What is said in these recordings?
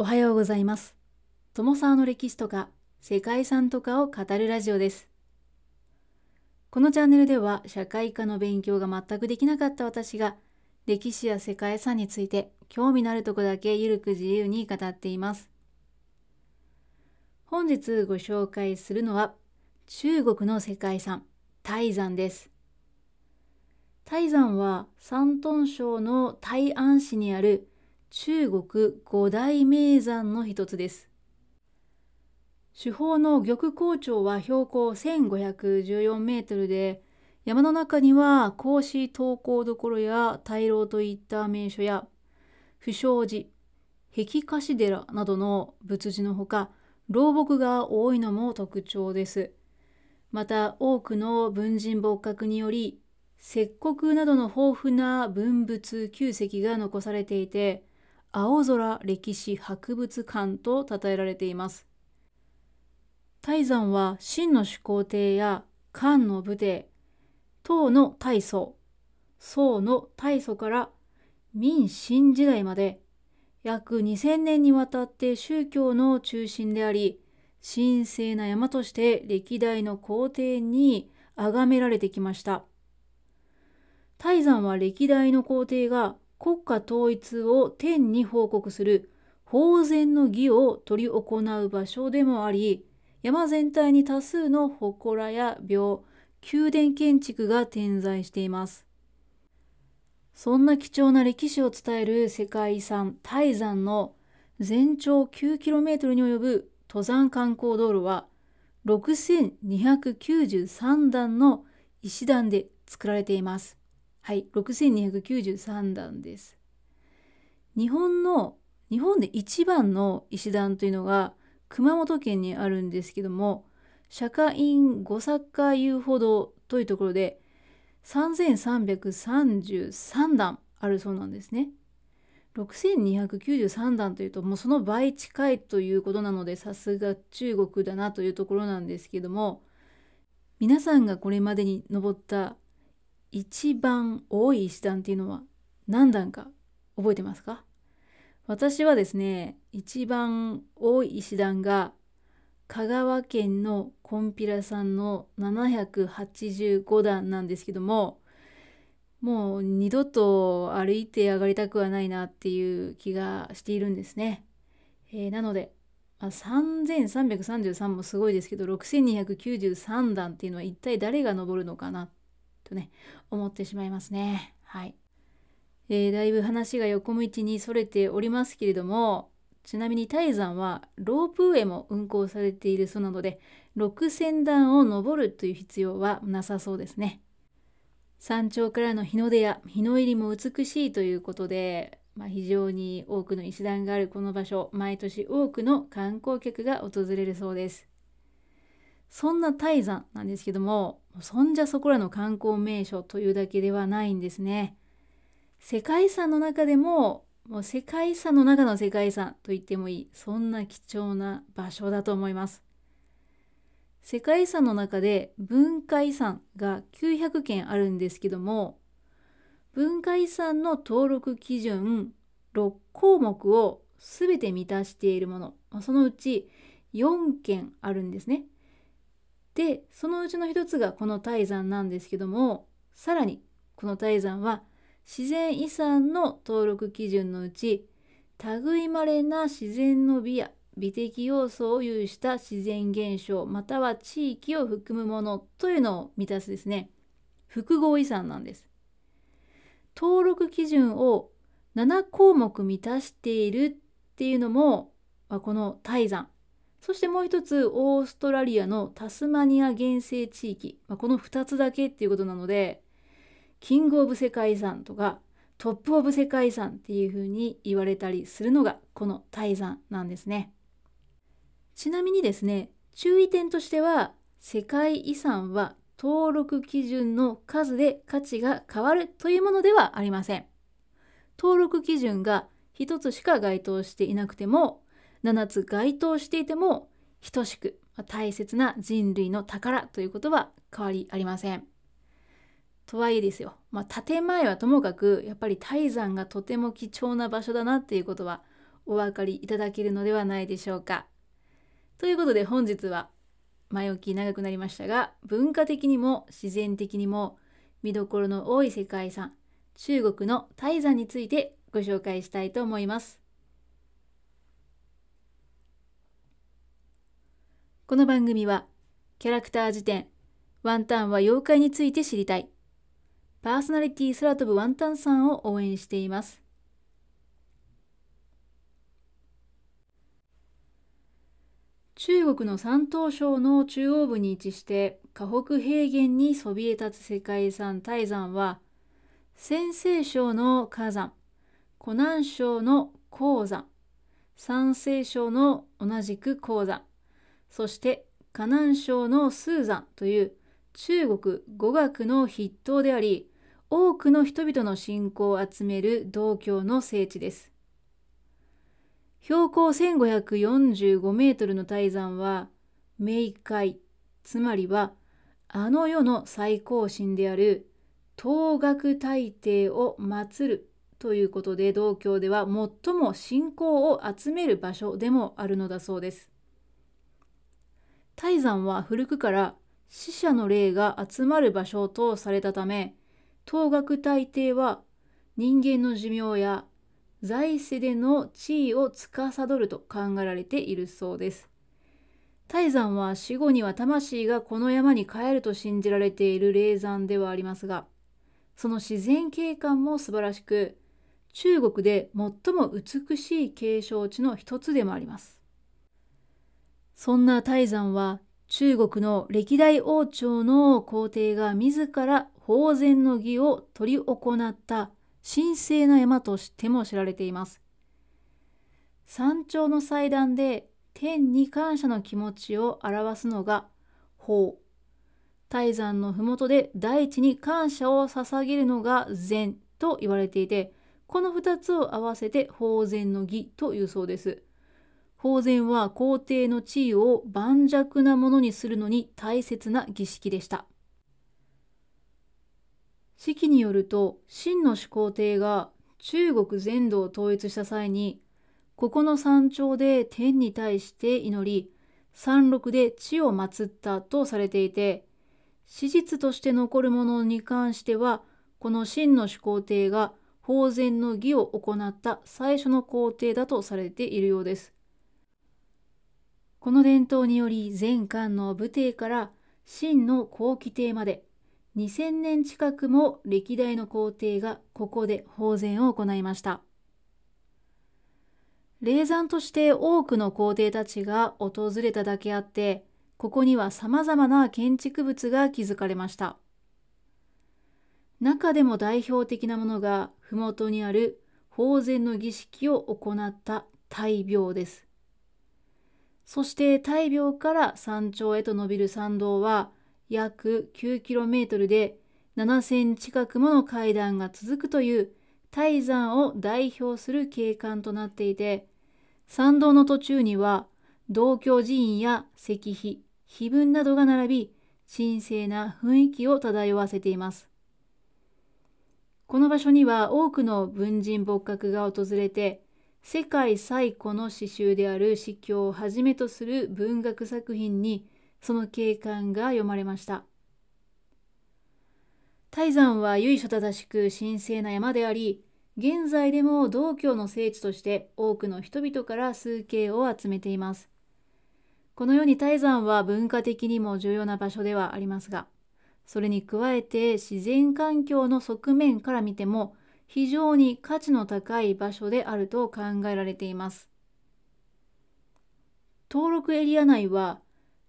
おはようございます。友沢の歴史とか世界遺産とかを語るラジオです。このチャンネルでは社会科の勉強が全くできなかった私が歴史や世界遺産について興味のあるとこだけゆるく自由に語っています。本日ご紹介するのは中国の世界遺産、泰山です。泰山は山東省の泰安市にある中国五大名山の一つです。主峰の玉光町は標高1514メートルで、山の中には孔子登校所や大老といった名所や、不祥寺、壁菓子寺などの仏寺のほか、老木が多いのも特徴です。また多くの文人墨客により、石刻などの豊富な文物旧跡が残されていて、青空歴史博物館と称えられています。泰山は秦の始皇帝や漢の武帝、唐の大宗、宋の大祖から明清時代まで約2000年にわたって宗教の中心であり、神聖な山として歴代の皇帝に崇められてきました。泰山は歴代の皇帝が国家統一を天に報告する法然の儀を執り行う場所でもあり、山全体に多数の祠や廟、宮殿建築が点在しています。そんな貴重な歴史を伝える世界遺産泰山の全長 9km に及ぶ登山観光道路は6293段の石段で作られています。はい、6293段です。日本の日本で一番の石段というのが熊本県にあるんですけども釈迦院五坂遊歩道というところで3333段あるそうなんですね。6293段というともうその倍近いということなのでさすが中国だなというところなんですけども皆さんがこれまでに登った一番多い石段っていうのは何段か覚えてますか？私はですね一番多い石段が香川県のコンピラさんの785段なんですけどももう二度と歩いて上がりたくはないなっていう気がしているんですね。えー、なので、まあ、3333もすごいですけど6293段っていうのは一体誰が登るのかなとね思ってしまいますね。はい。えー、だいぶ話が横道にそれておりますけれどもちなみに泰山はロープウェイも運行されているそうなので6000段を登るという必要はなさそうですね。山頂からの日の出や日の入りも美しいということで、まあ、非常に多くの石段があるこの場所毎年多くの観光客が訪れるそうです。そんな泰山なんですけどもそんじゃそこらの観光名所というだけではないんですね。世界遺産の中でももう世界遺産の中の世界遺産と言ってもいいそんな貴重な場所だと思います。世界遺産の中で文化遺産が900件あるんですけども文化遺産の登録基準6項目を全て満たしているものそのうち4件あるんですね。でそのうちの一つがこの泰山なんですけどもさらにこの泰山は自然遺産の登録基準のうち類まれな自然の美や美的要素を有した自然現象または地域を含むものというのを満たすですね。複合遺産なんです。登録基準を7項目満たしているっていうのもこの泰山。そしてもう一つオーストラリアのタスマニア原生地域この2つだけっていうことなのでキング・オブ世界遺産とかトップ・オブ世界遺産っていうふうに言われたりするのがこの泰山なんですね。ちなみにですね注意点としては世界遺産は登録基準の数で価値が変わるというものではありません。登録基準が1つしか該当していなくても7つ該当していても等しく大切な人類の宝ということは変わりありません。とはいえですよ、まあ、建前はともかくやっぱり泰山がとても貴重な場所だなっていうことはお分かりいただけるのではないでしょうか。ということで本日は前置き長くなりましたが文化的にも自然的にも見どころの多い世界遺産中国の泰山についてご紹介したいと思います。この番組はキャラクター辞典ワンタンは妖怪について知りたいパーソナリティ空飛ぶワンタンさんを応援しています。中国の山東省の中央部に位置して河北平原にそびえ立つ世界遺産泰山は陝西省の火山湖南省の鉱山山西省の同じく鉱山そして河南省のスーザンという中国語学の筆頭であり多くの人々の信仰を集める道教の聖地です。標高1545メートルの泰山は冥界つまりはあの世の最高神である東岳大帝を祀るということで道教では最も信仰を集める場所でもあるのだそうです。泰山は古くから死者の霊が集まる場所とされたため東岳大帝は人間の寿命や在世での地位を司ると考えられているそうです。泰山は死後には魂がこの山に帰ると信じられている霊山ではありますが、その自然景観も素晴らしく、中国で最も美しい景勝地の一つでもあります。そんな泰山は中国の歴代王朝の皇帝が自ら法然の儀を執り行った神聖な山としても知られています。山頂の祭壇で天に感謝の気持ちを表すのが法。泰山の麓で大地に感謝を捧げるのが禅と言われていて、この2つを合わせて法然の儀というそうです。法然は皇帝の地位を盤石なものにするのに大切な儀式でした。式によると秦の始皇帝が中国全土を統一した際にここの山頂で天に対して祈り山麓で地を祀ったとされていて史実として残るものに関してはこの秦の始皇帝が法然の儀を行った最初の皇帝だとされているようです。この伝統により前漢の武帝から秦の後期帝まで2000年近くも歴代の皇帝がここで法然を行いました。霊山として多くの皇帝たちが訪れただけあって、ここには様々な建築物が築かれました。中でも代表的なものが、麓にある法然の儀式を行った大廟です。そして大廟から山頂へと伸びる参道は、約 9km で7000近くもの階段が続くという泰山を代表する景観となっていて参道の途中には道教寺院や石碑碑文などが並び神聖な雰囲気を漂わせています。この場所には多くの文人仏閣が訪れて世界最古の詩集である詩教をはじめとする文学作品にその景観が読まれました。泰山は由緒正しく神聖な山であり、現在でも道教の聖地として多くの人々から崇敬を集めています。このように泰山は文化的にも重要な場所ではありますが、それに加えて自然環境の側面から見ても非常に価値の高い場所であると考えられています。登録エリア内は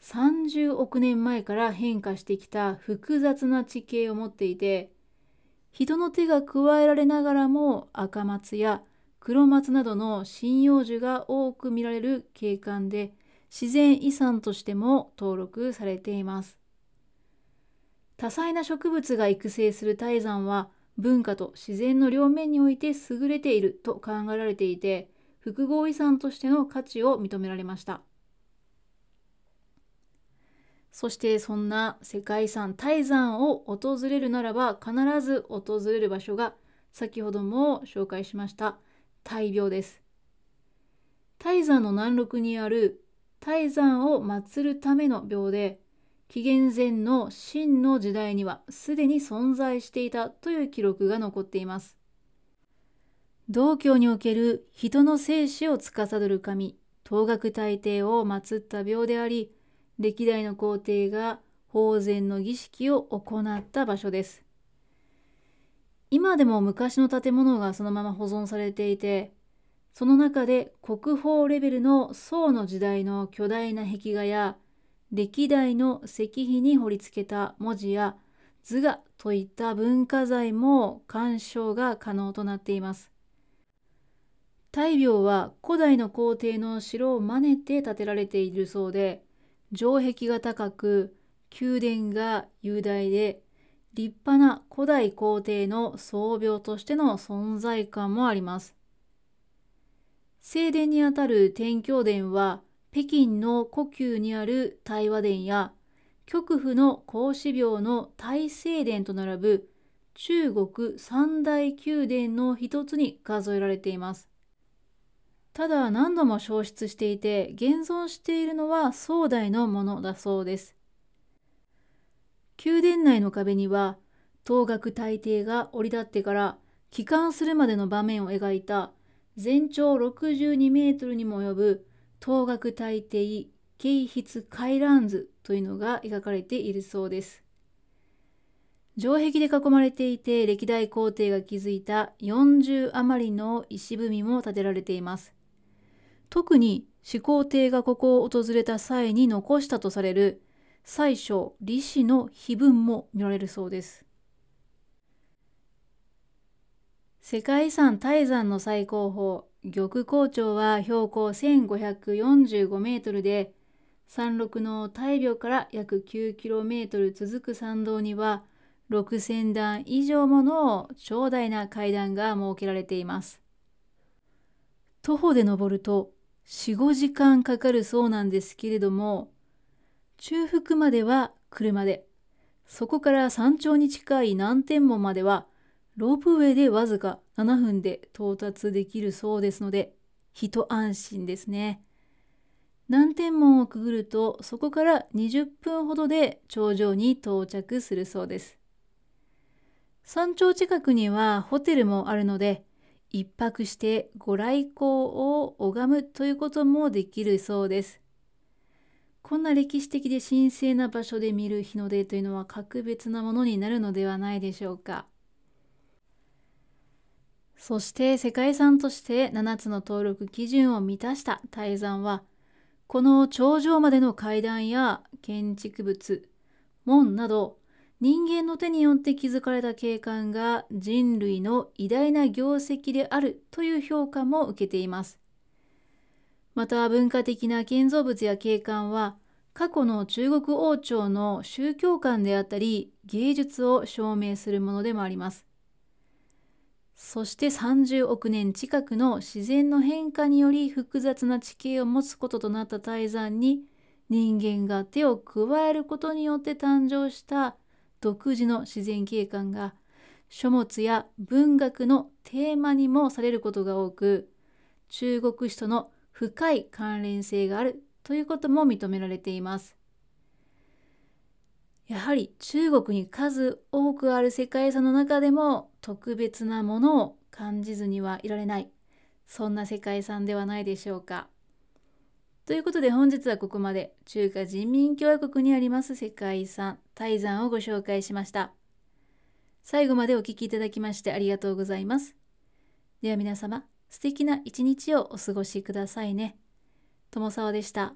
30億年前から変化してきた複雑な地形を持っていて人の手が加えられながらも赤松や黒松などの針葉樹が多く見られる景観で自然遺産としても登録されています多彩な植物が育成する泰山は文化と自然の両面において優れていると考えられていて複合遺産としての価値を認められました。そしてそんな世界遺産泰山を訪れるならば必ず訪れる場所が先ほども紹介しました大廟です。泰山の南麓にある泰山を祀るための廟で紀元前の秦の時代にはすでに存在していたという記録が残っています。道教における人の生死を司る神、東岳大帝を祀った廟であり、歴代の皇帝が法前の儀式を行った場所です。今でも昔の建物がそのまま保存されていて、その中で国宝レベルの宋の時代の巨大な壁画や歴代の石碑に彫り付けた文字や図画といった文化財も鑑賞が可能となっています。大廟は古代の皇帝の城を真似て建てられているそうで、城壁が高く、宮殿が雄大で、立派な古代皇帝の宗廟としての存在感もあります。正殿にあたる天教殿は、北京の故宮にある大和殿や、極府の孔子廟の大聖殿と並ぶ中国三大宮殿の一つに数えられています。ただ何度も消失していて現存しているのは宋代のものだそうです。宮殿内の壁には東岳大帝が降り立ってから帰還するまでの場面を描いた全長62メートルにも及ぶ東岳大帝慶筆回覧図というのが描かれているそうです。城壁で囲まれていて歴代皇帝が築いた40余りの石踏みも建てられています。特に始皇帝がここを訪れた際に残したとされる最初李氏の碑文も見られるそうです。世界遺産泰山の最高峰、玉光町は標高1545メートルで、山麓の大廟から約9キロメートル続く山道には、6000段以上もの長大な階段が設けられています。徒歩で登ると4、5時間かかるそうなんですけれども、中腹までは車で、そこから山頂に近い南天門までは、ロープウェイでわずか7分で到達できるそうですので、一安心ですね。南天門をくぐると、そこから20分ほどで頂上に到着するそうです。山頂近くにはホテルもあるので、一泊してご来光を拝むということもできるそうです。こんな歴史的で神聖な場所で見る日の出というのは格別なものになるのではないでしょうか。そして世界遺産として7つの登録基準を満たした泰山は、この頂上までの階段や建築物、門など人間の手によって築かれた景観が人類の偉大な業績であるという評価も受けています。また文化的な建造物や景観は過去の中国王朝の宗教観であったり芸術を証明するものでもあります。そして30億年近くの自然の変化により複雑な地形を持つこととなった泰山に人間が手を加えることによって誕生した独自の自然景観が書物や文学のテーマにもされることが多く中国史との深い関連性があるということも認められています。やはり中国に数多くある世界遺産の中でも特別なものを感じずにはいられないそんな世界遺産ではないでしょうか。ということで本日はここまで中華人民共和国にあります世界遺産泰山をご紹介しました。最後までお聴きいただきましてありがとうございます。では皆様、素敵な一日をお過ごしくださいね。友沢でした。